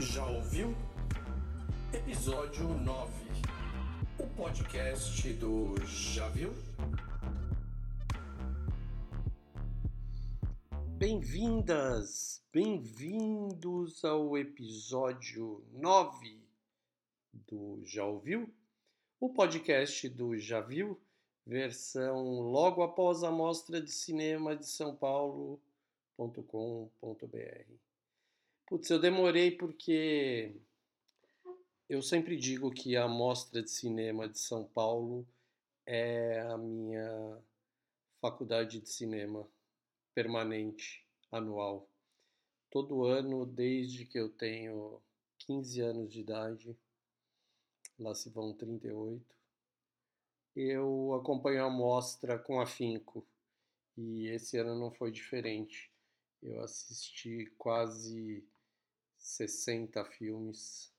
Já ouviu? Episódio 9. O podcast do Já viu? Bem-vindas, bem-vindos ao episódio 9 do Já ouviu? O podcast do Já viu, versão logo após a mostra de cinema de São Paulo.com.br. Putz, eu demorei porque eu sempre digo que a Mostra de Cinema de São Paulo é a minha faculdade de cinema permanente, anual. Todo ano, desde que eu tenho 15 anos de idade, lá se vão 38, eu acompanho a mostra com afinco e esse ano não foi diferente. Eu assisti quase 60 filmes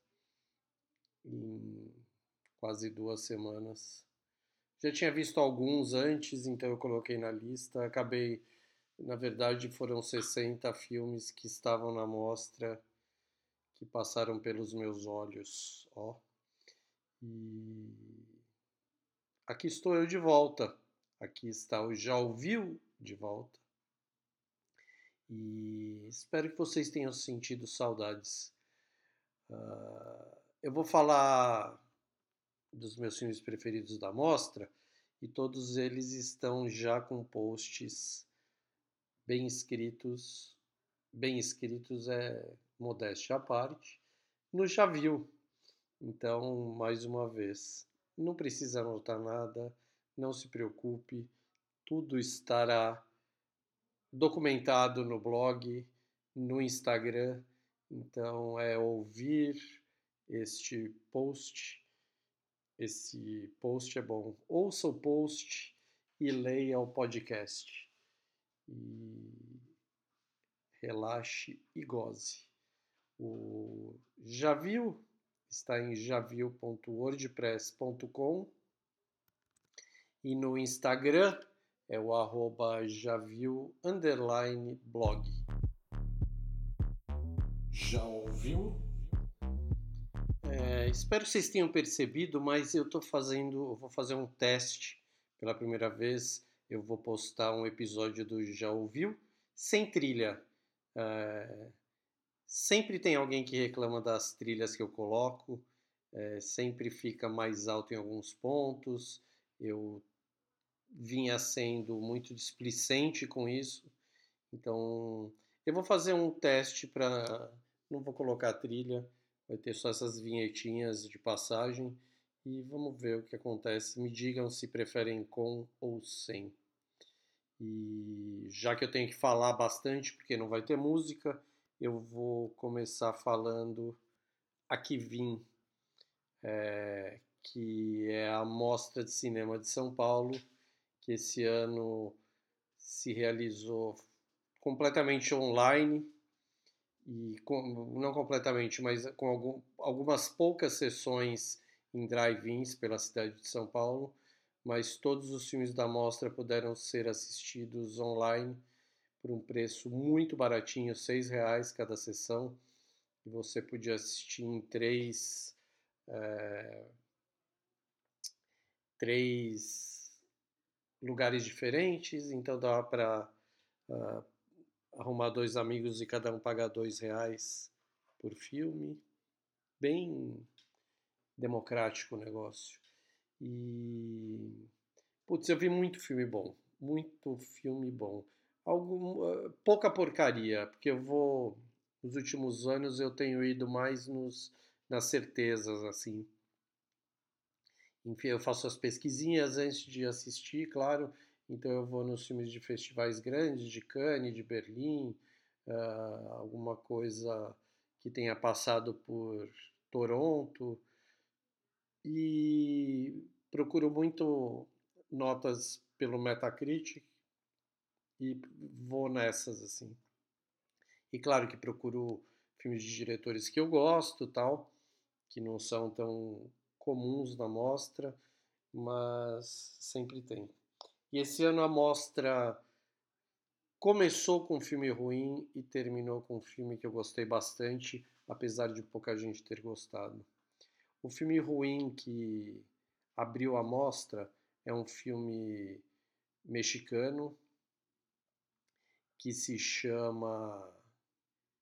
em quase duas semanas. Já tinha visto alguns antes, então eu coloquei na lista. Acabei, na verdade, foram 60 filmes que estavam na mostra que passaram pelos meus olhos, ó. E aqui estou eu de volta. Aqui está o Já Ouviu de volta. E espero que vocês tenham sentido saudades. Uh, eu vou falar dos meus filmes preferidos da mostra e todos eles estão já com posts bem escritos. Bem escritos é modéstia à parte. No Já Viu. Então, mais uma vez, não precisa anotar nada, não se preocupe, tudo estará documentado no blog, no Instagram. Então é ouvir este post. Esse post é bom. Ouça o post e leia o podcast. E relaxe e goze. O Já viu? Está em javiu.wordpress.com e no Instagram é o arroba javiu underline blog. Já ouviu? É, espero que vocês tenham percebido, mas eu estou fazendo, eu vou fazer um teste pela primeira vez. Eu vou postar um episódio do Já Ouviu sem trilha. É, sempre tem alguém que reclama das trilhas que eu coloco, é, sempre fica mais alto em alguns pontos. Eu vinha sendo muito displicente com isso. Então, eu vou fazer um teste para. Não vou colocar trilha, vai ter só essas vinhetinhas de passagem e vamos ver o que acontece. Me digam se preferem com ou sem. E já que eu tenho que falar bastante, porque não vai ter música, eu vou começar falando Aqui Vim, é, que é a Mostra de Cinema de São Paulo que esse ano se realizou completamente online e com, não completamente, mas com algum, algumas poucas sessões em drive-ins pela cidade de São Paulo, mas todos os filmes da mostra puderam ser assistidos online por um preço muito baratinho, seis reais cada sessão, e você podia assistir em três é, três lugares diferentes, então dá para uh, ah, arrumar dois amigos e cada um pagar dois reais por filme. Bem democrático o negócio. E. Putz, eu vi muito filme bom. Muito filme bom. Algum, uh, pouca porcaria, porque eu vou. Nos últimos anos eu tenho ido mais nos, nas certezas, assim. Enfim, eu faço as pesquisinhas antes de assistir, claro. Então eu vou nos filmes de festivais grandes, de Cannes, de Berlim, uh, alguma coisa que tenha passado por Toronto. E procuro muito notas pelo Metacritic e vou nessas assim. E claro que procuro filmes de diretores que eu gosto, tal, que não são tão comuns na mostra, mas sempre tem. E esse ano a mostra começou com um filme ruim e terminou com um filme que eu gostei bastante, apesar de pouca gente ter gostado. O filme ruim que abriu a mostra é um filme mexicano que se chama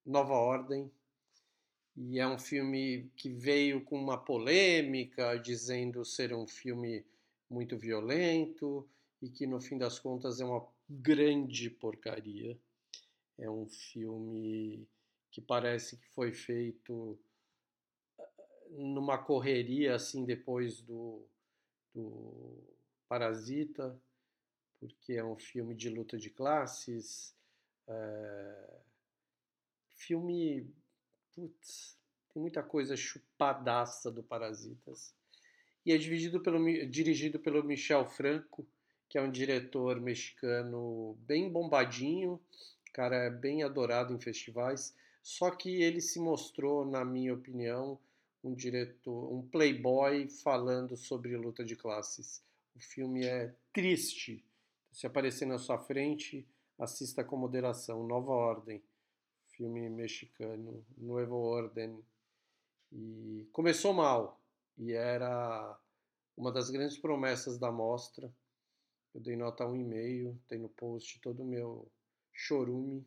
Nova Ordem e é um filme que veio com uma polêmica dizendo ser um filme muito violento e que no fim das contas é uma grande porcaria. É um filme que parece que foi feito numa correria assim depois do, do Parasita, porque é um filme de luta de classes, é, filme, putz, tem muita coisa chupadaça do Parasitas. E é dirigido pelo, dirigido pelo Michel Franco, que é um diretor mexicano bem bombadinho, cara é bem adorado em festivais, só que ele se mostrou, na minha opinião, um diretor, um playboy falando sobre luta de classes. O filme é triste. Se aparecer na sua frente, assista com moderação. Nova Ordem, filme mexicano, Nuevo Orden. E começou mal e era uma das grandes promessas da mostra. Eu dei nota 1,5, tem no post todo o meu chorume.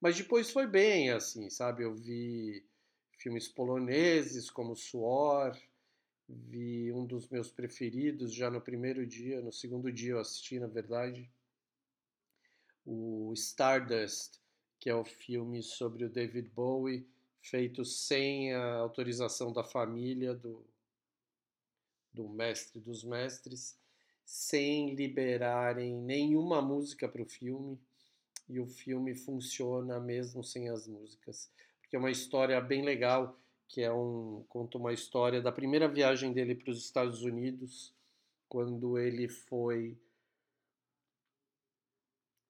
Mas depois foi bem, assim, sabe? Eu vi filmes poloneses como Suor, vi um dos meus preferidos já no primeiro dia, no segundo dia eu assisti, na verdade, o Stardust, que é o filme sobre o David Bowie, feito sem a autorização da família do, do mestre dos mestres, sem liberarem nenhuma música para o filme, e o filme funciona mesmo sem as músicas. Porque é uma história bem legal, que é um conta uma história da primeira viagem dele para os Estados Unidos, quando ele foi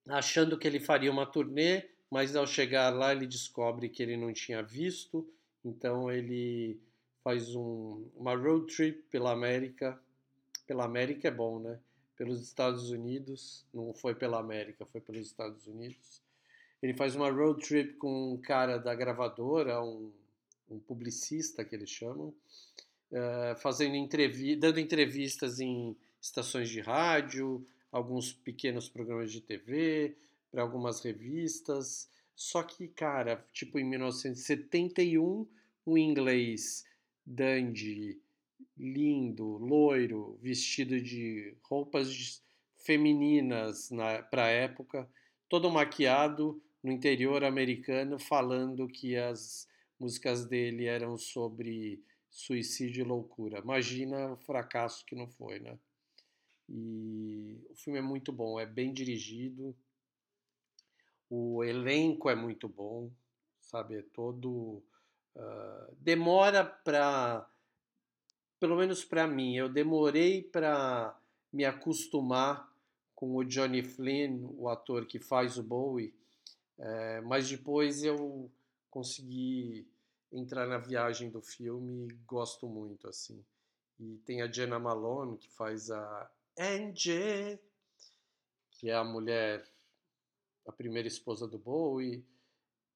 achando que ele faria uma turnê, mas ao chegar lá ele descobre que ele não tinha visto, então ele faz um, uma road trip pela América. Pela América é bom, né? Pelos Estados Unidos, não foi pela América, foi pelos Estados Unidos. Ele faz uma road trip com um cara da gravadora, um, um publicista que eles chamam, uh, fazendo entrevi dando entrevistas em estações de rádio, alguns pequenos programas de TV, para algumas revistas. Só que, cara, tipo em 1971, um inglês dandy, lindo, loiro, vestido de roupas femininas para a época, todo maquiado, no interior americano falando que as músicas dele eram sobre suicídio e loucura. Imagina o fracasso que não foi, né? E o filme é muito bom, é bem dirigido, o elenco é muito bom, sabe? É todo. Uh, demora para. Pelo menos para mim, eu demorei para me acostumar com o Johnny Flynn, o ator que faz o Bowie é, mas depois eu consegui entrar na viagem do filme e gosto muito, assim. E tem a Jenna Malone, que faz a Angie, que é a mulher, a primeira esposa do Bowie,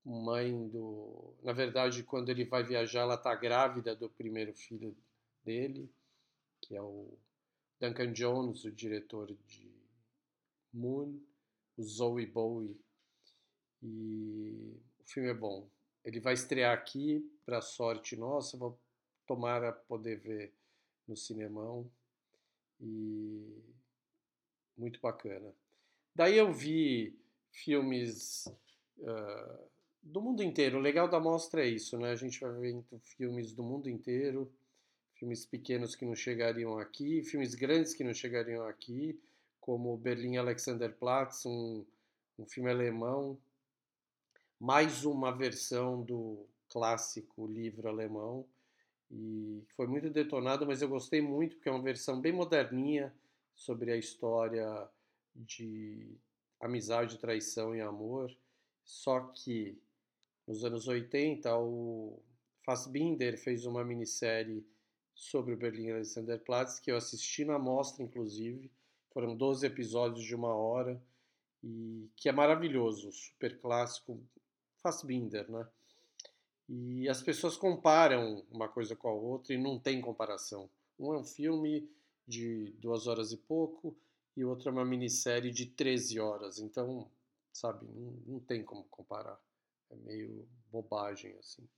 mãe do... Na verdade, quando ele vai viajar, ela está grávida do primeiro filho dele, que é o Duncan Jones, o diretor de Moon, o Zoe Bowie, e o filme é bom. Ele vai estrear aqui, para sorte nossa, vou tomar a poder ver no cinemão. E muito bacana. Daí eu vi filmes uh, do mundo inteiro. O legal da mostra é isso, né? A gente vai vendo filmes do mundo inteiro, filmes pequenos que não chegariam aqui, filmes grandes que não chegariam aqui, como Berlim Alexanderplatz, um, um filme alemão mais uma versão do clássico livro alemão e foi muito detonado, mas eu gostei muito porque é uma versão bem moderninha sobre a história de amizade, traição e amor. Só que nos anos 80 o Fassbinder fez uma minissérie sobre o Berlim Alexanderplatz que eu assisti na mostra, inclusive. Foram 12 episódios de uma hora e que é maravilhoso, super clássico, Fassbinder, né? E as pessoas comparam uma coisa com a outra e não tem comparação. Um é um filme de duas horas e pouco e outro é uma minissérie de 13 horas. Então, sabe, não, não tem como comparar. É meio bobagem, assim.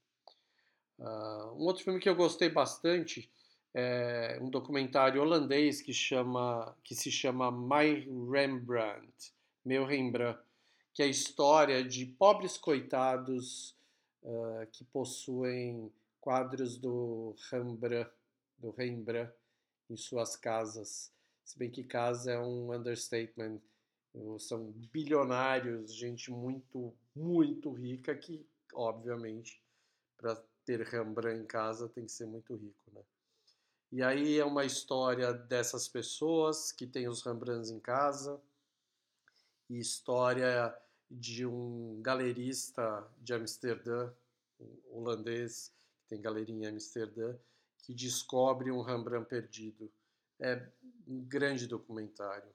Uh, um outro filme que eu gostei bastante é um documentário holandês que, chama, que se chama My Rembrandt, Meu Rembrandt, que é a história de pobres coitados uh, que possuem quadros do Rembrandt, do Rembrandt em suas casas. Se bem que casa é um understatement. São bilionários, gente muito, muito rica que, obviamente, para ter Rembrandt em casa tem que ser muito rico, né? E aí é uma história dessas pessoas que têm os Rembrandts em casa e história de um galerista de Amsterdã, holandês que tem galeria em Amsterdã, que descobre um Rembrandt perdido. É um grande documentário.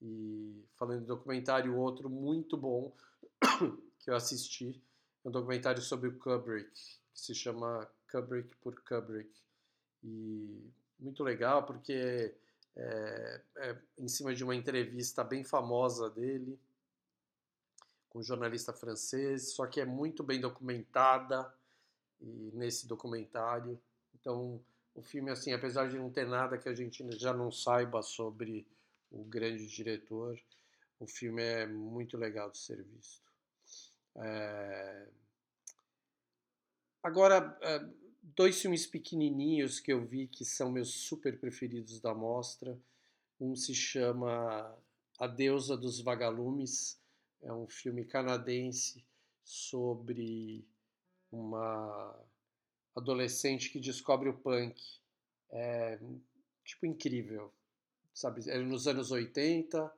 E falando de documentário, outro muito bom que eu assisti é um documentário sobre o Kubrick, que se chama Kubrick por Kubrick. E muito legal porque é, é em cima de uma entrevista bem famosa dele com um jornalista francês, só que é muito bem documentada e nesse documentário. Então, o filme, assim, apesar de não ter nada que a gente já não saiba sobre o grande diretor, o filme é muito legal de ser visto. É... Agora, é, dois filmes pequenininhos que eu vi que são meus super preferidos da mostra. Um se chama A Deusa dos Vagalumes, é um filme canadense sobre uma adolescente que descobre o punk. É tipo incrível, sabe? É nos anos 80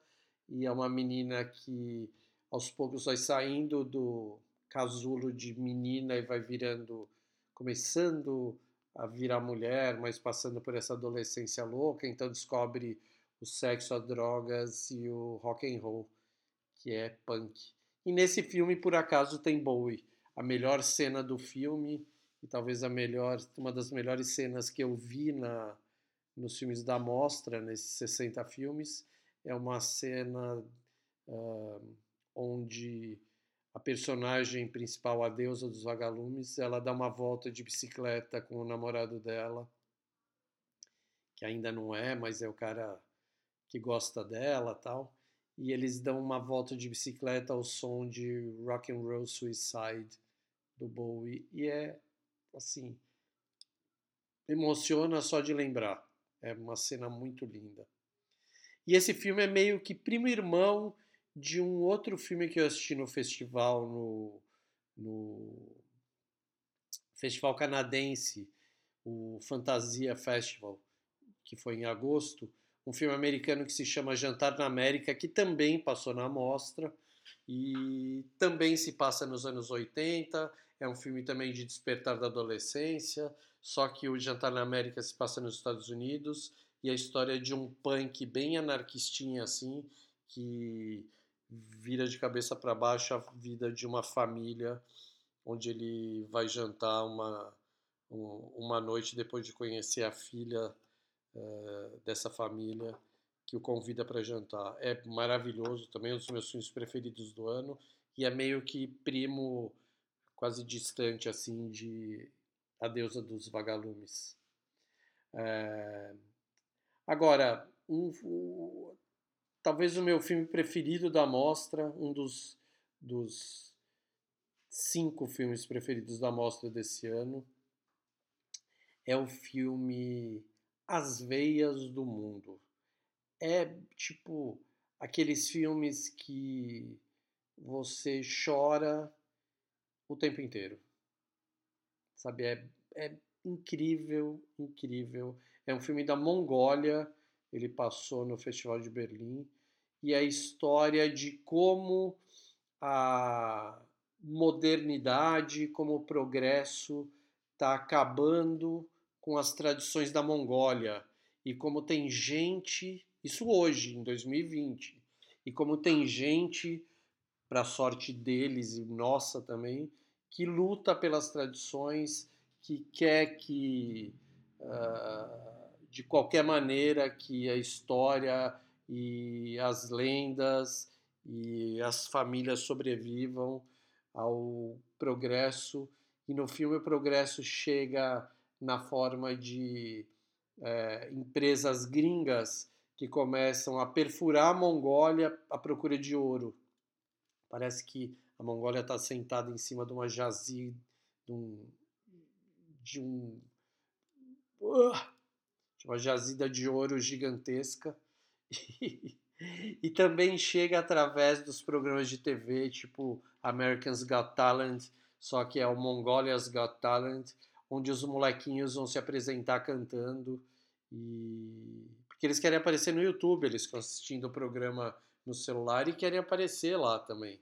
e é uma menina que aos poucos vai saindo do casulo de menina e vai virando começando a virar mulher, mas passando por essa adolescência louca, então descobre o sexo, as drogas e o rock and roll, que é punk. E nesse filme, por acaso, tem Bowie. A melhor cena do filme e talvez a melhor, uma das melhores cenas que eu vi na nos filmes da mostra, nesses 60 filmes, é uma cena uh, onde a personagem principal, a deusa dos vagalumes, ela dá uma volta de bicicleta com o namorado dela, que ainda não é, mas é o cara que gosta dela tal. E eles dão uma volta de bicicleta ao som de Rock and Roll Suicide do Bowie e é assim emociona só de lembrar. É uma cena muito linda. E esse filme é meio que primo irmão de um outro filme que eu assisti no festival, no, no festival canadense, o Fantasia Festival, que foi em agosto, um filme americano que se chama Jantar na América, que também passou na mostra e também se passa nos anos 80, é um filme também de despertar da adolescência, só que o Jantar na América se passa nos Estados Unidos e a história é de um punk bem anarquistinha assim, que vira de cabeça para baixo a vida de uma família onde ele vai jantar uma, uma noite depois de conhecer a filha uh, dessa família que o convida para jantar. É maravilhoso, também é um dos meus filmes preferidos do ano e é meio que primo quase distante assim de A Deusa dos Vagalumes. É... Agora, um, talvez o meu filme preferido da mostra, um dos, dos cinco filmes preferidos da mostra desse ano, é o filme As Veias do Mundo. É tipo aqueles filmes que você chora o tempo inteiro. Sabe, é, é incrível, incrível. É um filme da Mongólia, ele passou no Festival de Berlim, e a história de como a modernidade, como o progresso está acabando com as tradições da Mongólia e como tem gente, isso hoje, em 2020, e como tem gente, para sorte deles e nossa também, que luta pelas tradições, que quer que, uh, de qualquer maneira, que a história e as lendas e as famílias sobrevivam ao progresso. E no filme o progresso chega na forma de é, empresas gringas que começam a perfurar a Mongólia à procura de ouro. Parece que a Mongólia está sentada em cima de uma jazida, de um, de um de uma jazida de ouro gigantesca. E, e também chega através dos programas de TV tipo Americans Got Talent, só que é o Mongolia's Got Talent, onde os molequinhos vão se apresentar cantando. E porque eles querem aparecer no YouTube, eles estão assistindo o programa no celular e querem aparecer lá também.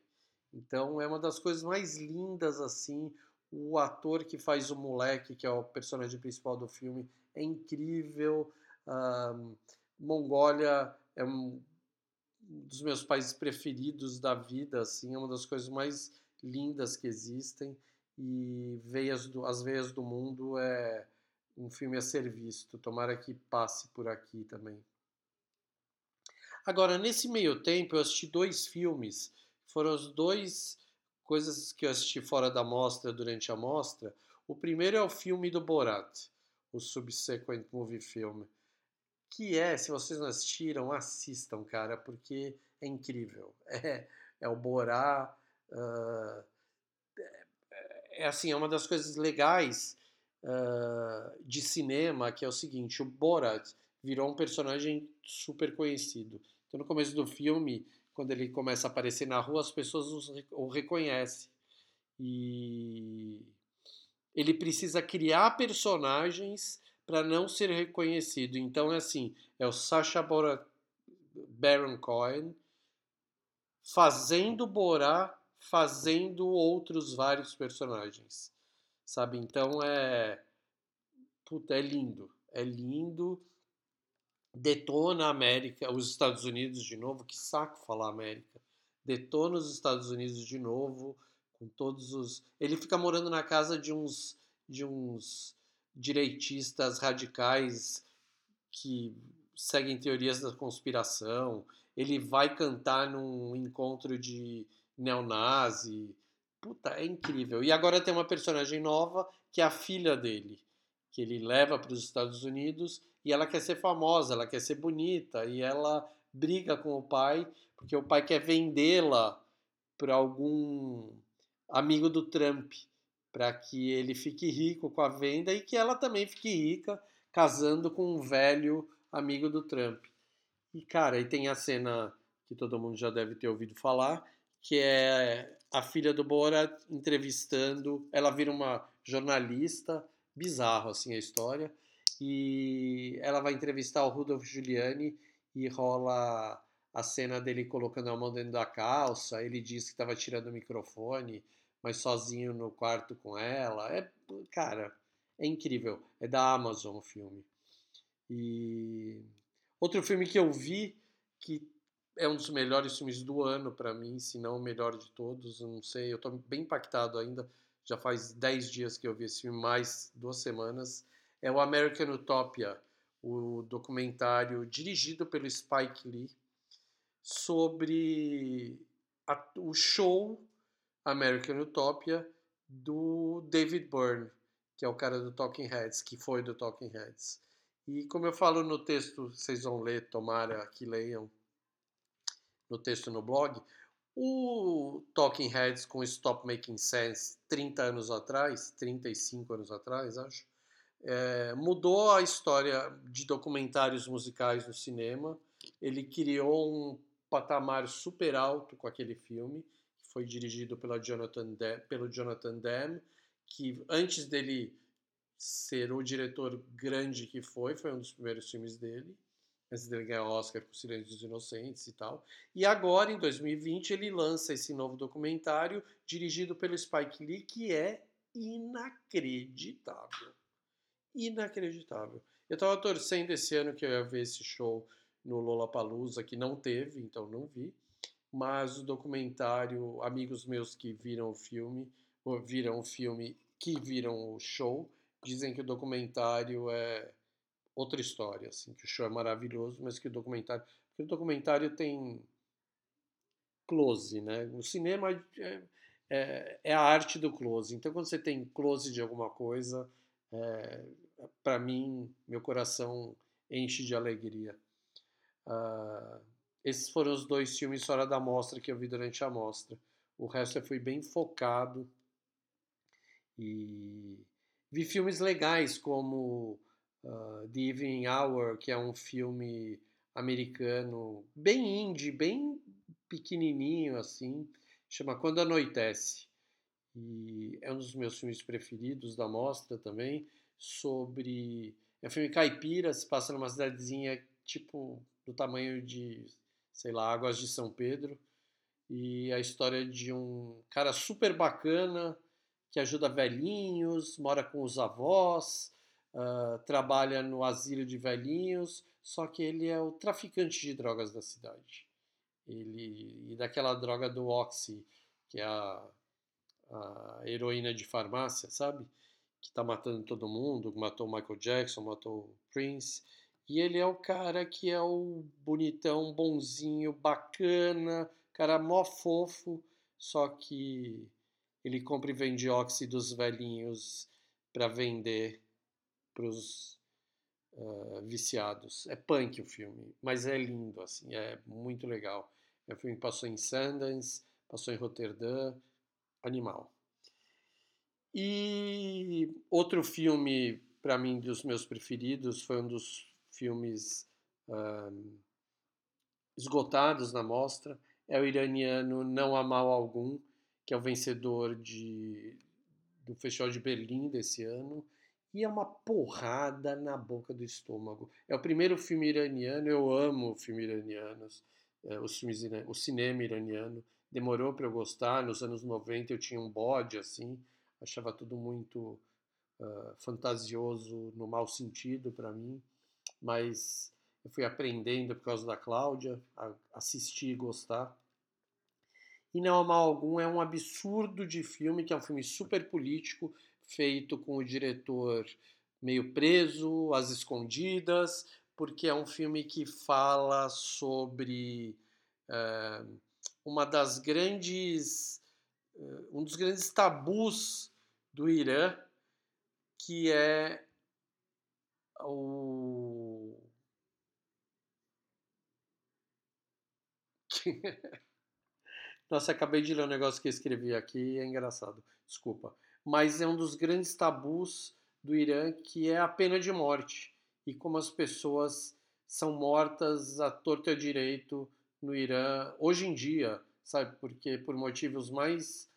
Então é uma das coisas mais lindas assim. O ator que faz o moleque, que é o personagem principal do filme, é incrível. Um, Mongólia é um dos meus países preferidos da vida, assim, é uma das coisas mais lindas que existem. E Veias do, As Veias do Mundo é um filme a ser visto. Tomara que passe por aqui também. Agora, nesse meio tempo, eu assisti dois filmes foram as duas coisas que eu assisti fora da mostra durante a mostra. O primeiro é o filme do Borat, o Subsequent Movie Film, que é, se vocês não assistiram, assistam, cara, porque é incrível. É, é o Borat. Uh, é, é, assim, é uma das coisas legais uh, de cinema, que é o seguinte, o Borat virou um personagem super conhecido. Então, no começo do filme, quando ele começa a aparecer na rua, as pessoas o reconhecem. E ele precisa criar personagens para não ser reconhecido. Então é assim, é o Sacha Baron Cohen fazendo Borá, fazendo outros vários personagens. Sabe? Então é puta, é lindo. É lindo detona a América, os Estados Unidos de novo, que saco falar América. Detona os Estados Unidos de novo, com todos os. Ele fica morando na casa de uns de uns direitistas radicais que seguem teorias da conspiração. Ele vai cantar num encontro de neonazi. Puta, é incrível. E agora tem uma personagem nova que é a filha dele, que ele leva para os Estados Unidos e ela quer ser famosa, ela quer ser bonita e ela briga com o pai porque o pai quer vendê-la para algum amigo do Trump para que ele fique rico com a venda e que ela também fique rica casando com um velho amigo do Trump. E cara, aí tem a cena que todo mundo já deve ter ouvido falar, que é a filha do Borat entrevistando, ela vira uma jornalista, bizarro assim a história e ela vai entrevistar o Rudolf Giuliani e rola a cena dele colocando a mão dentro da calça, ele diz que estava tirando o microfone, mas sozinho no quarto com ela. É, cara, é incrível. É da Amazon o filme. E outro filme que eu vi que é um dos melhores filmes do ano para mim, se não o melhor de todos, não sei, eu estou bem impactado ainda. Já faz 10 dias que eu vi esse filme, mais duas semanas é o American Utopia, o documentário dirigido pelo Spike Lee sobre a, o show American Utopia do David Byrne, que é o cara do Talking Heads, que foi do Talking Heads. E como eu falo no texto, vocês vão ler, tomara que leiam no texto no blog, o Talking Heads com Stop Making Sense 30 anos atrás, 35 anos atrás, acho, é, mudou a história de documentários musicais no cinema. Ele criou um patamar super alto com aquele filme, que foi dirigido pela Jonathan pelo Jonathan Demme, que antes dele ser o diretor grande que foi, foi um dos primeiros filmes dele, antes dele ganhar Oscar com Silêncio dos Inocentes e tal. E agora, em 2020, ele lança esse novo documentário dirigido pelo Spike Lee, que é inacreditável inacreditável. Eu estava torcendo esse ano que eu ia ver esse show no Lollapalooza, que não teve, então não vi. Mas o documentário, amigos meus que viram o filme, viram o filme que viram o show, dizem que o documentário é outra história, assim, que o show é maravilhoso, mas que o documentário, porque o documentário tem close, né? O cinema é, é, é a arte do close. Então, quando você tem close de alguma coisa, é, para mim, meu coração enche de alegria. Uh, esses foram os dois filmes fora da mostra que eu vi durante a mostra. O resto eu fui bem focado e vi filmes legais como uh, The Evening Hour, que é um filme americano bem indie, bem pequenininho assim, chama Quando Anoitece. E é um dos meus filmes preferidos da mostra também, sobre... É um filme caipira, se passa numa cidadezinha tipo do tamanho de, sei lá, Águas de São Pedro. E a história de um cara super bacana que ajuda velhinhos, mora com os avós, uh, trabalha no asilo de velhinhos, só que ele é o traficante de drogas da cidade. Ele, e daquela droga do Oxy, que é a, a heroína de farmácia, sabe? Que tá matando todo mundo, matou Michael Jackson, matou Prince. E ele é o cara que é o bonitão, bonzinho, bacana, cara mó fofo, só que ele compra e vende óxidos velhinhos para vender para os uh, viciados. É punk o filme, mas é lindo, assim, é muito legal. É um filme que passou em Sundance, passou em Roterdã, animal. E outro filme, para mim, dos meus preferidos, foi um dos filmes um, esgotados na mostra, é o iraniano Não Há Mal Algum, que é o vencedor de, do Festival de Berlim desse ano, e é uma porrada na boca do estômago. É o primeiro filme iraniano, eu amo filmes iranianos, é, os filmes, o cinema iraniano. Demorou para eu gostar, nos anos 90 eu tinha um bode assim, achava tudo muito uh, fantasioso no mau sentido para mim, mas eu fui aprendendo por causa da Cláudia, a assistir e gostar. E Não Mal Algum é um absurdo de filme, que é um filme super político, feito com o diretor meio preso, às escondidas, porque é um filme que fala sobre é, uma das grandes, um dos grandes tabus do Irã, que é o Nossa, acabei de ler um negócio que eu escrevi aqui, é engraçado. Desculpa mas é um dos grandes tabus do Irã que é a pena de morte e como as pessoas são mortas à torta e à direito no Irã hoje em dia, sabe? Porque por motivos mais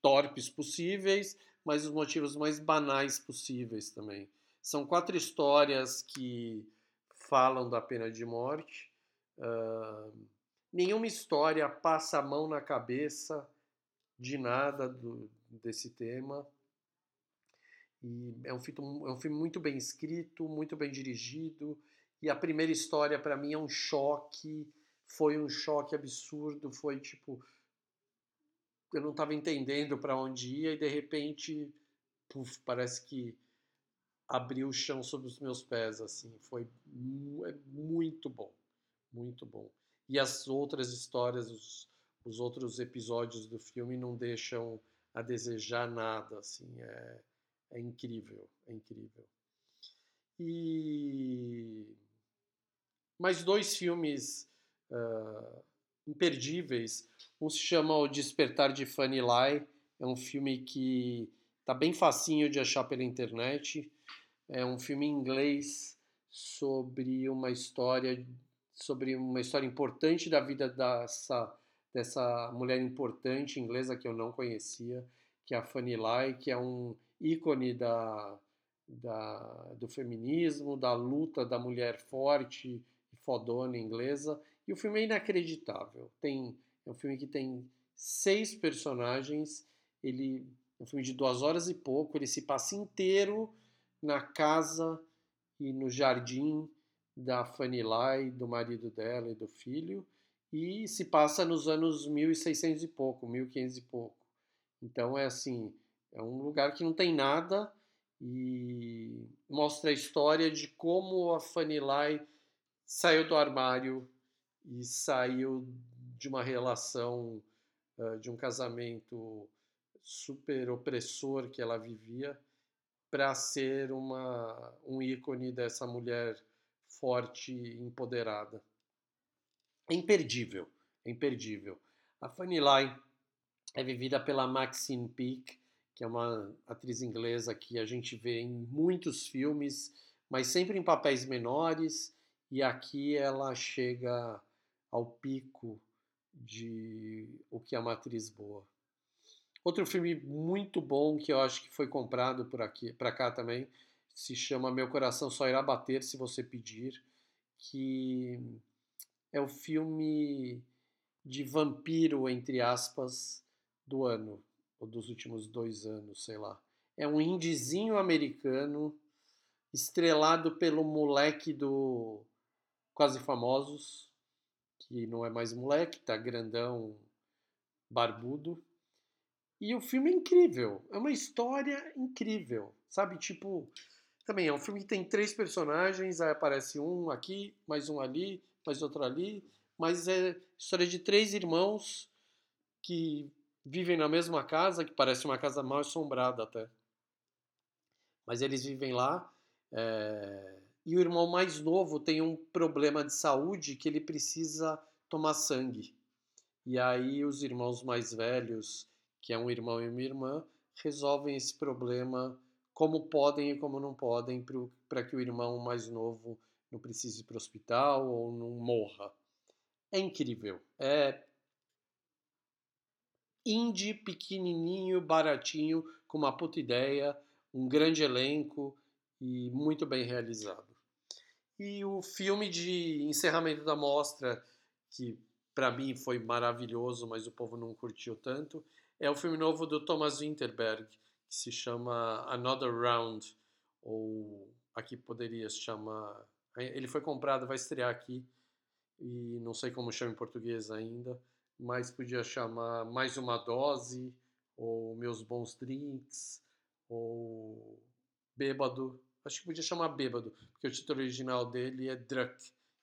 torpes possíveis, mas os motivos mais banais possíveis também. São quatro histórias que falam da pena de morte. Uh, nenhuma história passa a mão na cabeça de nada do, desse tema. E é um, filme, é um filme muito bem escrito, muito bem dirigido. E a primeira história, para mim, é um choque. Foi um choque absurdo. Foi tipo. Eu não estava entendendo para onde ia e de repente, puf, parece que abriu o chão sobre os meus pés. assim Foi é muito bom. Muito bom. E as outras histórias, os, os outros episódios do filme não deixam a desejar nada, assim, é, é incrível, é incrível. E mais dois filmes uh, imperdíveis. Um se chama O Despertar de Fanny Lai, é um filme que tá bem facinho de achar pela internet. É um filme em inglês sobre uma história sobre uma história importante da vida dessa dessa mulher importante inglesa que eu não conhecia, que é a Fanny Lai, que é um ícone da, da, do feminismo, da luta da mulher forte e fodona inglesa. E o filme é inacreditável. Tem, é um filme que tem seis personagens. Ele é um filme de duas horas e pouco. Ele se passa inteiro na casa e no jardim da Fanny Lai, do marido dela e do filho e se passa nos anos 1600 e pouco, 1500 e pouco. Então é assim, é um lugar que não tem nada e mostra a história de como a Fanny Lai saiu do armário e saiu de uma relação, de um casamento super opressor que ela vivia para ser uma, um ícone dessa mulher forte e empoderada. É imperdível, é imperdível. A Fanny Lai é vivida pela Maxine Peake, que é uma atriz inglesa que a gente vê em muitos filmes, mas sempre em papéis menores, e aqui ela chega ao pico de o que é uma atriz boa. Outro filme muito bom que eu acho que foi comprado por aqui, para cá também, se chama Meu Coração Só Irá Bater Se Você Pedir, que é o filme de vampiro, entre aspas, do ano, ou dos últimos dois anos, sei lá. É um indizinho americano, estrelado pelo moleque do Quase Famosos, que não é mais moleque, tá grandão, barbudo. E o filme é incrível, é uma história incrível, sabe? Tipo, também é um filme que tem três personagens, aí aparece um aqui, mais um ali, mais outro ali, mas é história de três irmãos que vivem na mesma casa, que parece uma casa mal assombrada até. Mas eles vivem lá, é... e o irmão mais novo tem um problema de saúde que ele precisa tomar sangue. E aí os irmãos mais velhos que é um irmão e uma irmã, resolvem esse problema como podem e como não podem para que o irmão mais novo não precise ir para o hospital ou não morra. É incrível. É indie, pequenininho, baratinho, com uma puta ideia, um grande elenco e muito bem realizado. E o filme de encerramento da mostra, que para mim foi maravilhoso, mas o povo não curtiu tanto, é o filme novo do Thomas Winterberg, que se chama Another Round, ou aqui poderia se chamar. Ele foi comprado, vai estrear aqui, e não sei como chama em português ainda, mas podia chamar Mais uma Dose, ou Meus Bons Drinks, ou Bêbado. Acho que podia chamar Bêbado, porque o título original dele é Druck,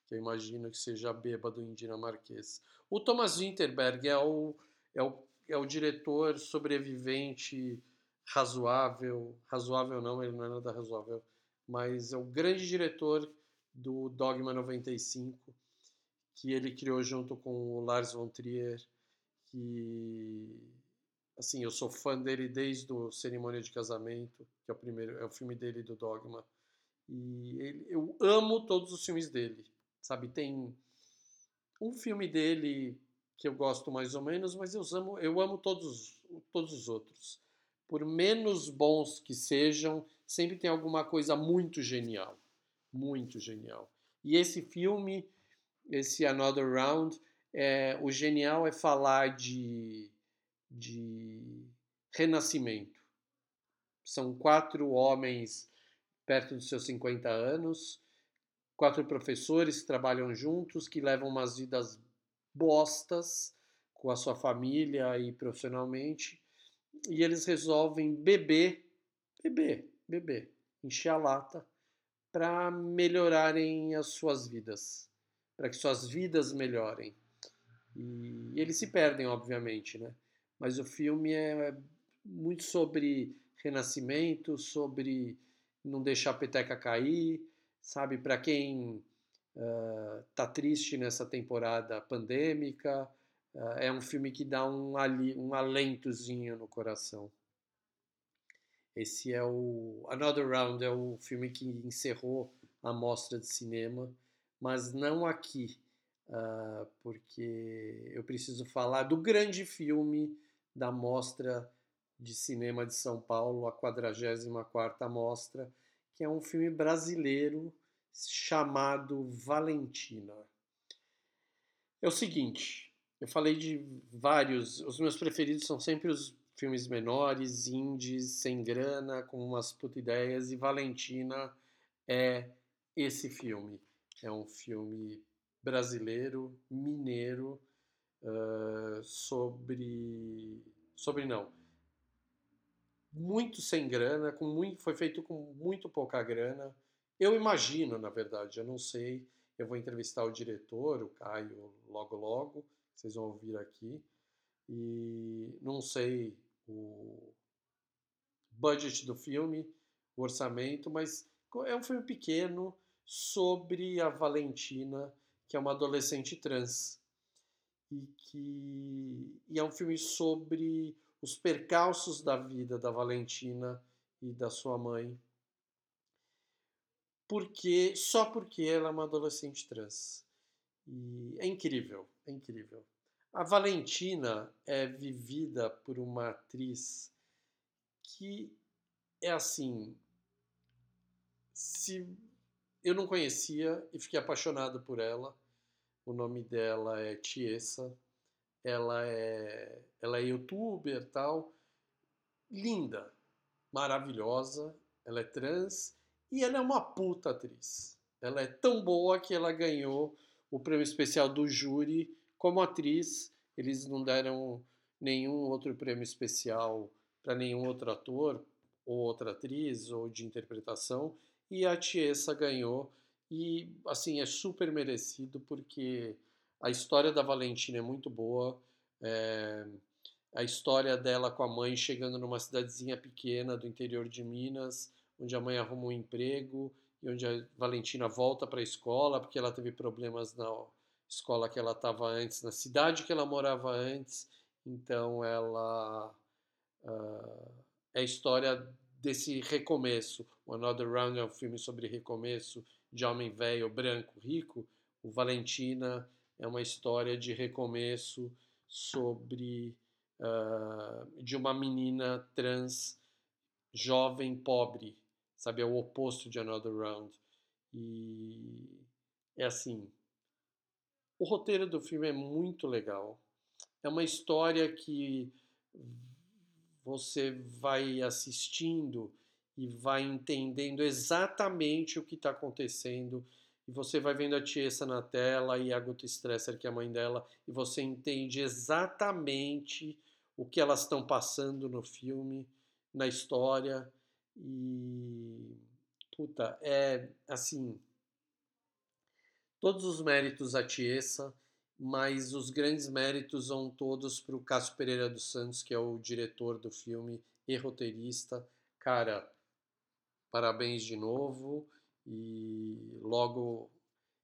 que eu imagino que seja Bêbado em dinamarquês. O Thomas Winterberg é o, é o é o diretor sobrevivente razoável, razoável não, ele não é nada razoável, mas é o grande diretor do Dogma 95, que ele criou junto com o Lars von Trier, que assim, eu sou fã dele desde o Cerimônia de Casamento, que é o primeiro, é o filme dele do Dogma. E ele, eu amo todos os filmes dele, sabe? Tem um filme dele que eu gosto mais ou menos, mas eu amo, eu amo todos, todos os outros. Por menos bons que sejam, sempre tem alguma coisa muito genial. Muito genial. E esse filme, esse Another Round, é, o genial é falar de, de renascimento. São quatro homens perto dos seus 50 anos, quatro professores que trabalham juntos, que levam umas vidas bostas com a sua família e profissionalmente, e eles resolvem beber, beber, beber, encher a lata para melhorarem as suas vidas, para que suas vidas melhorem. E eles se perdem, obviamente, né? Mas o filme é muito sobre renascimento, sobre não deixar a peteca cair, sabe? Para quem uh, triste nessa temporada pandêmica. Uh, é um filme que dá um, ali, um alentozinho no coração. Esse é o Another Round, é o filme que encerrou a mostra de cinema, mas não aqui, uh, porque eu preciso falar do grande filme da mostra de cinema de São Paulo, a 44ª mostra, que é um filme brasileiro chamado Valentina. É o seguinte, eu falei de vários, os meus preferidos são sempre os filmes menores, indies, sem grana, com umas puta ideias, e Valentina é esse filme. É um filme brasileiro, mineiro, uh, sobre. Sobre não. muito sem grana, com muito, foi feito com muito pouca grana. Eu imagino, na verdade, eu não sei. Eu vou entrevistar o diretor, o Caio, logo logo. Vocês vão ouvir aqui. E não sei o budget do filme, o orçamento, mas é um filme pequeno sobre a Valentina, que é uma adolescente trans. E que e é um filme sobre os percalços da vida da Valentina e da sua mãe. Porque só porque ela é uma adolescente trans. E é incrível, é incrível. A Valentina é vivida por uma atriz que é assim. Se eu não conhecia e fiquei apaixonado por ela. O nome dela é Tiesa. Ela é, ela é youtuber tal. Linda, maravilhosa. Ela é trans e ela é uma puta atriz. Ela é tão boa que ela ganhou o prêmio especial do júri como atriz. Eles não deram nenhum outro prêmio especial para nenhum outro ator ou outra atriz ou de interpretação e a Tiesa ganhou e assim é super merecido porque a história da Valentina é muito boa é, a história dela com a mãe chegando numa cidadezinha pequena do interior de Minas onde a mãe arruma um emprego e onde a Valentina volta para a escola porque ela teve problemas na escola que ela estava antes na cidade que ela morava antes então ela uh, é a história desse recomeço. Another Round é um filme sobre recomeço de homem velho, branco, rico. O Valentina é uma história de recomeço sobre uh, de uma menina trans jovem pobre, sabe, é o oposto de Another Round. E é assim, o roteiro do filme é muito legal. É uma história que você vai assistindo e vai entendendo exatamente o que está acontecendo. E você vai vendo a Tiesa na tela e a Guta Stresser, que é a mãe dela, e você entende exatamente o que elas estão passando no filme, na história. E. Puta, é assim. Todos os méritos a Tiesa mas os grandes méritos vão todos para o Cássio Pereira dos Santos, que é o diretor do filme e roteirista. Cara, parabéns de novo e logo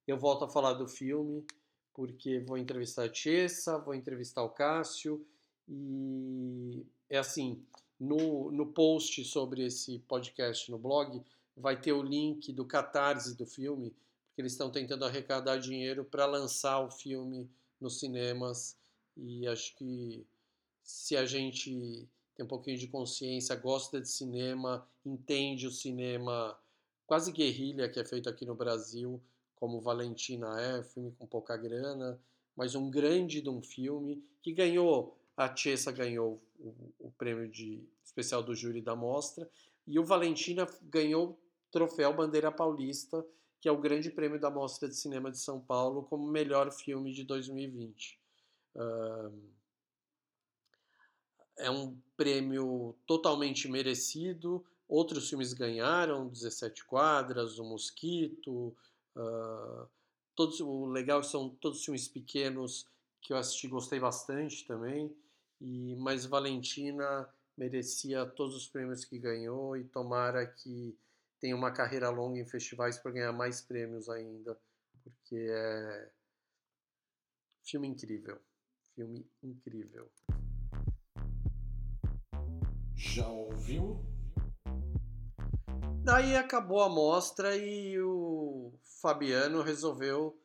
eu volto a falar do filme porque vou entrevistar a Tessa, vou entrevistar o Cássio e é assim, no, no post sobre esse podcast no blog vai ter o link do catarse do filme que eles estão tentando arrecadar dinheiro para lançar o filme nos cinemas e acho que se a gente tem um pouquinho de consciência, gosta de cinema, entende o cinema quase guerrilha que é feito aqui no Brasil, como Valentina é, filme com pouca grana, mas um grande de um filme que ganhou, a Chessa ganhou o, o prêmio de especial do júri da mostra e o Valentina ganhou o troféu Bandeira Paulista que é o Grande Prêmio da Mostra de Cinema de São Paulo como melhor filme de 2020. É um prêmio totalmente merecido. Outros filmes ganharam, 17 Quadras, O Mosquito. Uh, todos, o legal são todos filmes pequenos que eu assisti gostei bastante também. E mas Valentina merecia todos os prêmios que ganhou e tomara que tem uma carreira longa em festivais para ganhar mais prêmios ainda, porque é filme incrível, filme incrível. Já ouviu? Daí acabou a mostra e o Fabiano resolveu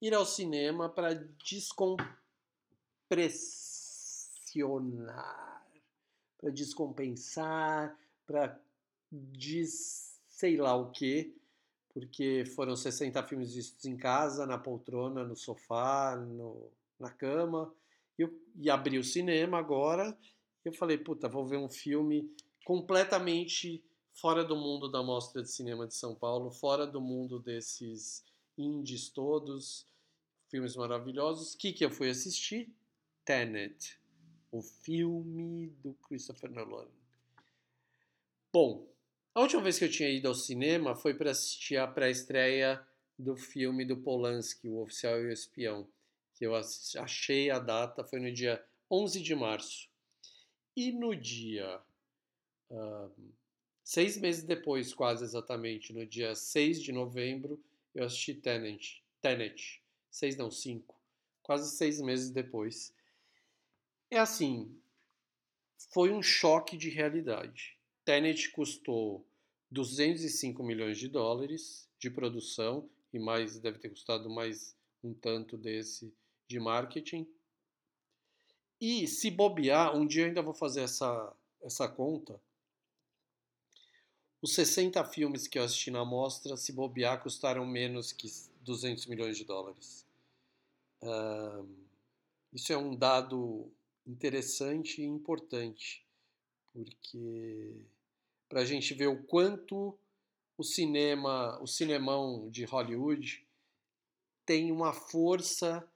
ir ao cinema para descompressionar, para descompensar, para des sei lá o que, porque foram 60 filmes vistos em casa, na poltrona, no sofá, no, na cama. E abri o cinema agora. Eu falei, puta, vou ver um filme completamente fora do mundo da Mostra de Cinema de São Paulo, fora do mundo desses indies todos, filmes maravilhosos. O que, que eu fui assistir? Tenet, o filme do Christopher Nolan. Bom, a última vez que eu tinha ido ao cinema foi para assistir a pré-estreia do filme do Polanski, O Oficial e o Espião, que eu achei a data, foi no dia 11 de março. E no dia. Uh, seis meses depois, quase exatamente, no dia 6 de novembro, eu assisti Tenet. Tenet. Seis, não, cinco. Quase seis meses depois. É assim, foi um choque de realidade. Tenet custou 205 milhões de dólares de produção e mais deve ter custado mais um tanto desse de marketing. E se bobear, um dia eu ainda vou fazer essa, essa conta. Os 60 filmes que eu assisti na mostra, se bobear, custaram menos que 200 milhões de dólares. Uh, isso é um dado interessante e importante, porque para a gente ver o quanto o cinema, o cinemão de Hollywood tem uma força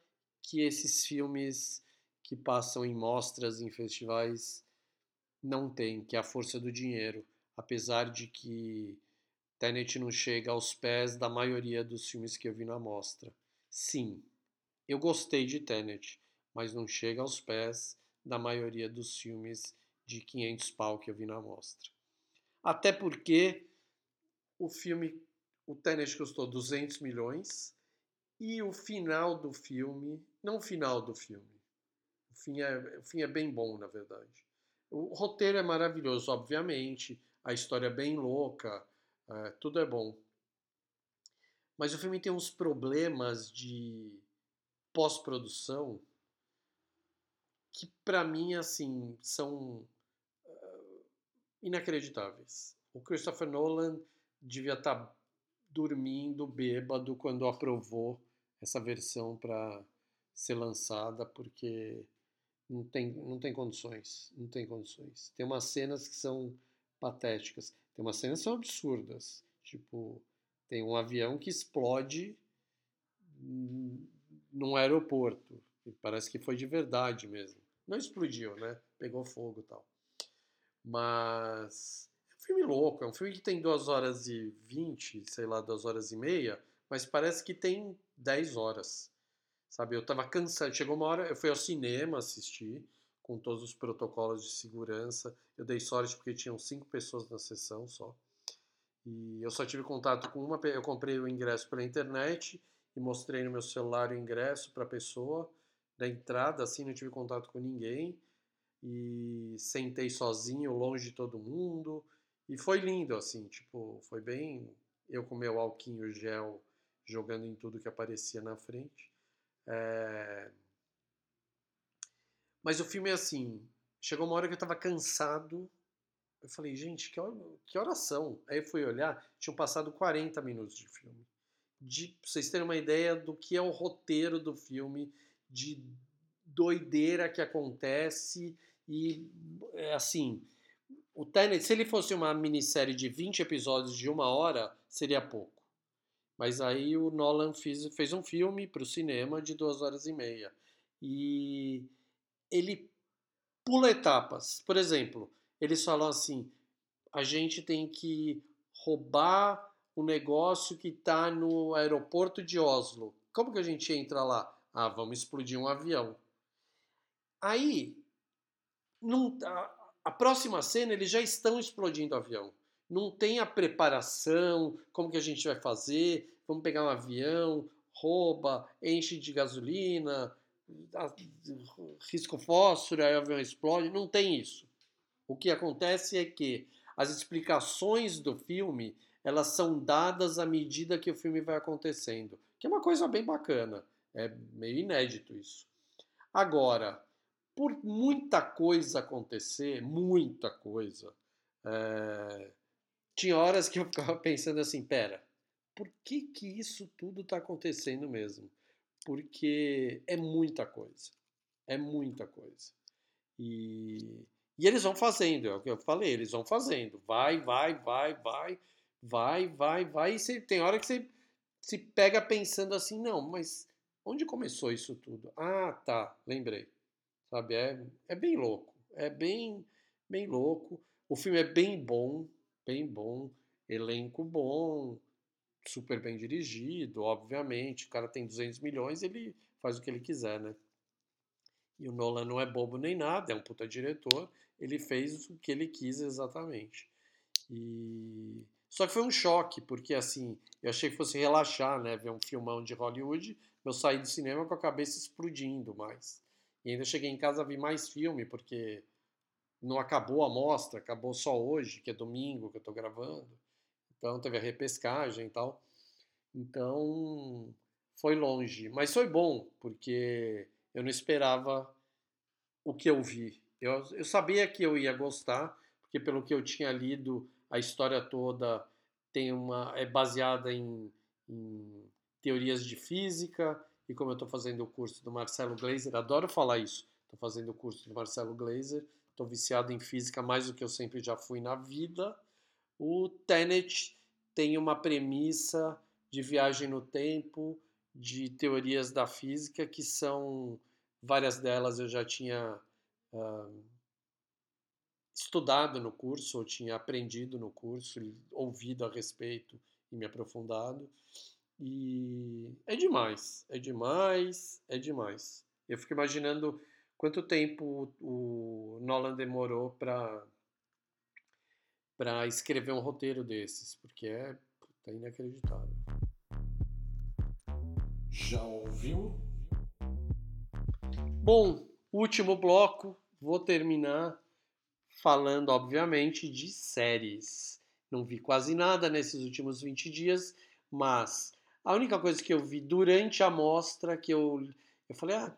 que esses filmes que passam em mostras, em festivais, não têm, que é a força do dinheiro, apesar de que Tenet não chega aos pés da maioria dos filmes que eu vi na mostra. Sim, eu gostei de Tenet, mas não chega aos pés da maioria dos filmes de 500 pau que eu vi na mostra. Até porque o filme, o Tenet custou 200 milhões e o final do filme, não o final do filme, o fim é, o fim é bem bom, na verdade. O roteiro é maravilhoso, obviamente, a história é bem louca, é, tudo é bom. Mas o filme tem uns problemas de pós-produção que para mim assim são uh, inacreditáveis. O Christopher Nolan devia estar tá dormindo bêbado quando aprovou essa versão para ser lançada, porque não tem, não tem condições, não tem condições. Tem umas cenas que são patéticas, tem umas cenas que são absurdas, tipo, tem um avião que explode num aeroporto, parece que foi de verdade mesmo. Não explodiu, né? Pegou fogo e tal. Mas é um filme louco, é um filme que tem 2 horas e 20, sei lá, 2 horas e meia, mas parece que tem 10 horas. Sabe, eu tava cansado. Chegou uma hora, eu fui ao cinema assistir, com todos os protocolos de segurança. Eu dei sorte porque tinham cinco pessoas na sessão só. E eu só tive contato com uma. Eu comprei o ingresso pela internet e mostrei no meu celular o ingresso para a pessoa da entrada, assim, não tive contato com ninguém. E sentei sozinho, longe de todo mundo. E foi lindo, assim, tipo, foi bem. Eu com meu alquinho gel jogando em tudo que aparecia na frente. É... Mas o filme é assim. Chegou uma hora que eu tava cansado. Eu falei, gente, que, hora, que oração. Aí eu fui olhar, tinham passado 40 minutos de filme. De, pra vocês terem uma ideia do que é o roteiro do filme de doideira que acontece e é assim, o Tenet, se ele fosse uma minissérie de 20 episódios de uma hora, seria pouco. Mas aí o Nolan fez, fez um filme para o cinema de duas horas e meia. E ele pula etapas. Por exemplo, eles falam assim: a gente tem que roubar o negócio que está no aeroporto de Oslo. Como que a gente entra lá? Ah, vamos explodir um avião. Aí, num, a, a próxima cena, eles já estão explodindo o avião. Não tem a preparação, como que a gente vai fazer, vamos pegar um avião, rouba, enche de gasolina, risco fósforo, aí o avião explode. Não tem isso. O que acontece é que as explicações do filme elas são dadas à medida que o filme vai acontecendo, que é uma coisa bem bacana. É meio inédito isso. Agora, por muita coisa acontecer, muita coisa, é... tinha horas que eu ficava pensando assim, pera, por que que isso tudo está acontecendo mesmo? Porque é muita coisa, é muita coisa. E, e eles vão fazendo, é o que eu falei, eles vão fazendo, vai, vai, vai, vai, vai, vai, vai, e você, tem hora que você se pega pensando assim, não, mas Onde começou isso tudo? Ah, tá, lembrei. Sabe, é, é bem louco. É bem, bem louco. O filme é bem bom. Bem bom, elenco bom, super bem dirigido, obviamente. O cara tem 200 milhões, ele faz o que ele quiser, né? E o Nolan não é bobo nem nada, é um puta diretor. Ele fez o que ele quis exatamente. E só que foi um choque, porque assim, eu achei que fosse relaxar, né, ver um filmão de Hollywood, eu saí do cinema com a cabeça explodindo mais. E ainda cheguei em casa ver mais filme, porque não acabou a mostra, acabou só hoje, que é domingo que eu tô gravando. Então teve a repescagem e tal. Então foi longe, mas foi bom, porque eu não esperava o que eu vi. Eu, eu sabia que eu ia gostar, porque pelo que eu tinha lido, a história toda tem uma é baseada em, em teorias de física, e como eu estou fazendo o curso do Marcelo Glazer, adoro falar isso, estou fazendo o curso do Marcelo Glazer, estou viciado em física mais do que eu sempre já fui na vida. O Tenet tem uma premissa de viagem no tempo, de teorias da física, que são, várias delas eu já tinha uh, estudado no curso, ou tinha aprendido no curso, ouvido a respeito e me aprofundado. E é demais, é demais, é demais. Eu fico imaginando quanto tempo o Nolan demorou para para escrever um roteiro desses, porque é puta, inacreditável. Já ouviu? Bom, último bloco, vou terminar falando, obviamente, de séries. Não vi quase nada nesses últimos 20 dias, mas a única coisa que eu vi durante a mostra que eu, eu falei, ah,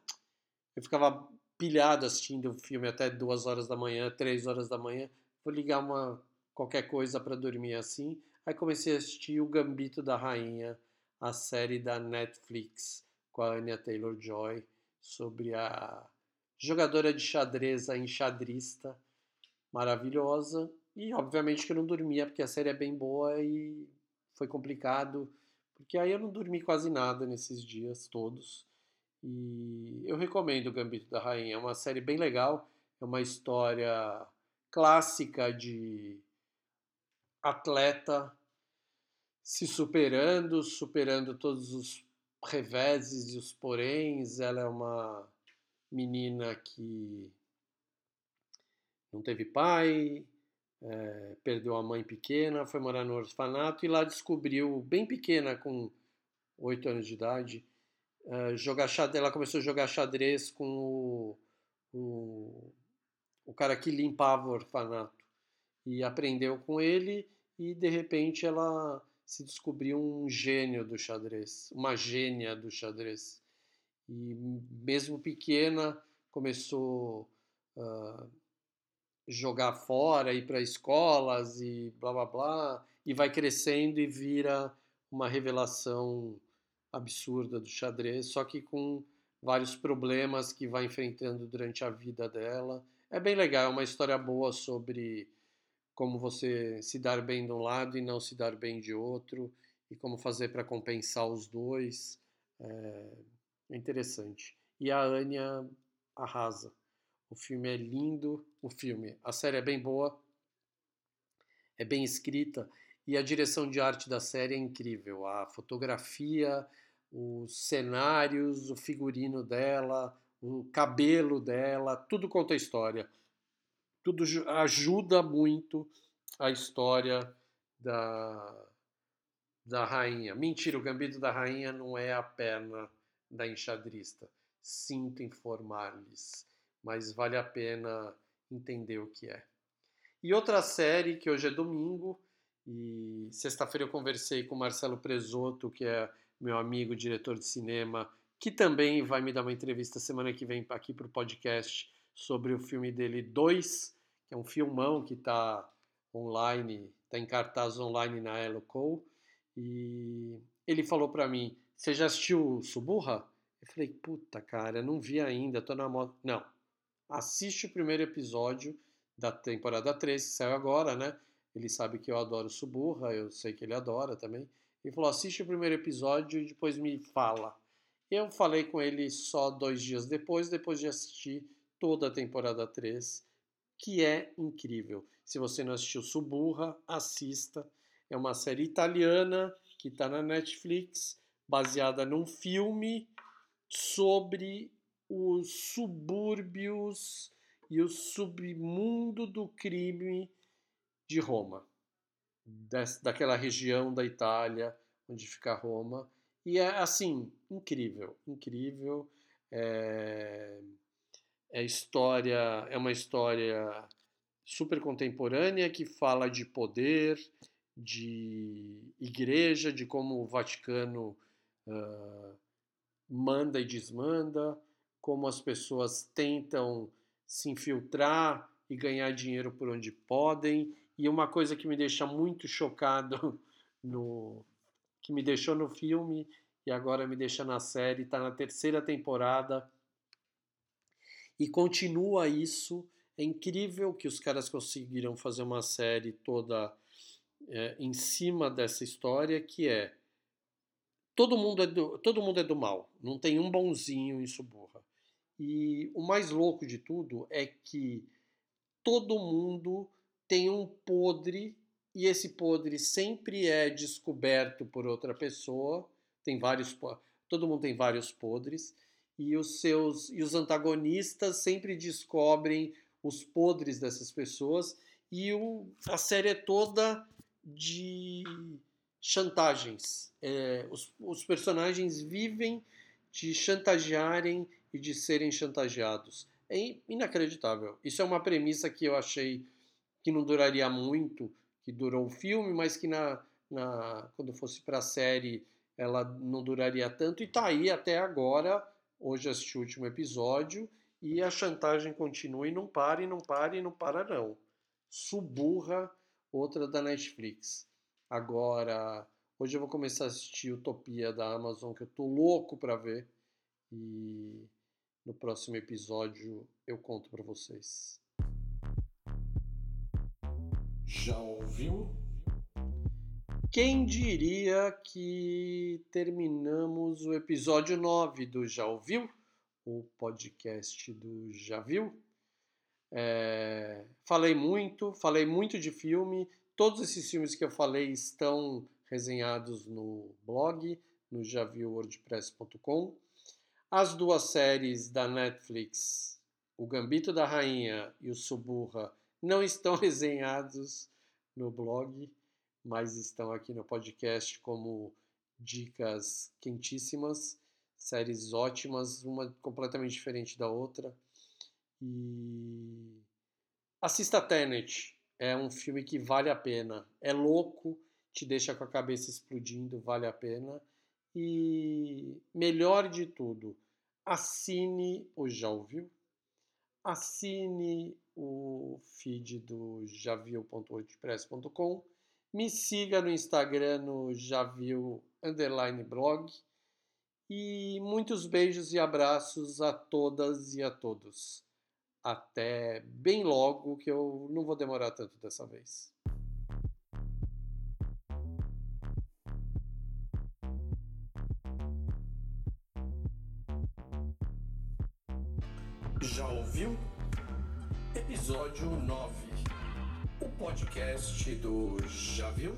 eu ficava pilhado assistindo o filme até duas horas da manhã, três horas da manhã, vou ligar uma qualquer coisa para dormir assim. Aí comecei a assistir o Gambito da Rainha, a série da Netflix com a Anya Taylor-Joy sobre a jogadora de xadrez, a enxadrista maravilhosa. E obviamente que eu não dormia porque a série é bem boa e foi complicado, porque aí eu não dormi quase nada nesses dias todos. E eu recomendo o Gambito da Rainha, é uma série bem legal, é uma história clássica de atleta se superando, superando todos os reveses e os poréns. Ela é uma menina que não teve pai, é, perdeu a mãe pequena, foi morar no orfanato e lá descobriu, bem pequena, com oito anos de idade, é, jogar xadrez, ela começou a jogar xadrez com o, o, o cara que limpava o orfanato e aprendeu com ele e de repente ela se descobriu um gênio do xadrez, uma gênia do xadrez. E mesmo pequena começou a uh, jogar fora, ir para escolas e blá blá blá, e vai crescendo e vira uma revelação absurda do xadrez, só que com vários problemas que vai enfrentando durante a vida dela. É bem legal, é uma história boa sobre como você se dar bem de um lado e não se dar bem de outro, e como fazer para compensar os dois. É, é interessante. E a Anya arrasa. O filme é lindo, o filme, a série é bem boa, é bem escrita e a direção de arte da série é incrível. A fotografia, os cenários, o figurino dela, o cabelo dela, tudo conta história tudo ajuda muito a história da, da rainha. Mentira, o gambito da rainha não é a perna da enxadrista. Sinto informar-lhes, mas vale a pena entender o que é. E outra série que hoje é domingo e sexta-feira eu conversei com Marcelo Presoto, que é meu amigo, diretor de cinema, que também vai me dar uma entrevista semana que vem aqui para o podcast sobre o filme dele 2, que é um filmão que está online, está em cartaz online na Eloco. E ele falou para mim: Você já assistiu Suburra? Eu falei: Puta, cara, não vi ainda, tô na moto. Não. Assiste o primeiro episódio da temporada 3, que saiu agora, né? Ele sabe que eu adoro Suburra, eu sei que ele adora também. Ele falou: assiste o primeiro episódio e depois me fala. Eu falei com ele só dois dias depois, depois de assistir toda a temporada 3, que é incrível. Se você não assistiu Suburra, assista. É uma série italiana que está na Netflix, baseada num filme sobre os subúrbios e o submundo do crime de Roma, daquela região da Itália onde fica Roma. E é assim, incrível, incrível. É, é história, é uma história super contemporânea que fala de poder, de igreja, de como o Vaticano uh, manda e desmanda, como as pessoas tentam se infiltrar e ganhar dinheiro por onde podem. E uma coisa que me deixa muito chocado no que me deixou no filme e agora me deixa na série, está na terceira temporada e continua isso. É incrível que os caras conseguiram fazer uma série toda é, em cima dessa história que é todo mundo é do, todo mundo é do mal, não tem um bonzinho em Suburra. E o mais louco de tudo é que todo mundo tem um podre e esse podre sempre é descoberto por outra pessoa. Tem vários, todo mundo tem vários podres e os seus e os antagonistas sempre descobrem os podres dessas pessoas e o, a série é toda de chantagens. É, os, os personagens vivem de chantagearem e de serem chantageados. É inacreditável. Isso é uma premissa que eu achei que não duraria muito, que durou o filme, mas que na, na quando fosse para a série ela não duraria tanto. E tá aí até agora. Hoje assisti o último episódio e a chantagem continua e não para, e não para, e não para não. Suburra outra da Netflix. Agora, hoje eu vou começar a assistir Utopia da Amazon, que eu tô louco para ver. E no próximo episódio eu conto para vocês. Já ouviu? Quem diria que terminamos o episódio 9 do Já Ouviu? O podcast do Já Viu? É, falei muito, falei muito de filme. Todos esses filmes que eu falei estão resenhados no blog, no javiwordpress.com. As duas séries da Netflix, O Gambito da Rainha e o Suburra, não estão resenhados no blog, mas estão aqui no podcast como dicas quentíssimas, séries ótimas, uma completamente diferente da outra. E assista Tenet, é um filme que vale a pena. É louco, te deixa com a cabeça explodindo, vale a pena. E melhor de tudo, assine o Já Ouviu, assine o feed do javil.wordpress.com, me siga no Instagram no javil blog e muitos beijos e abraços a todas e a todos. Até bem logo, que eu não vou demorar tanto dessa vez. 9, o podcast do Já Viu?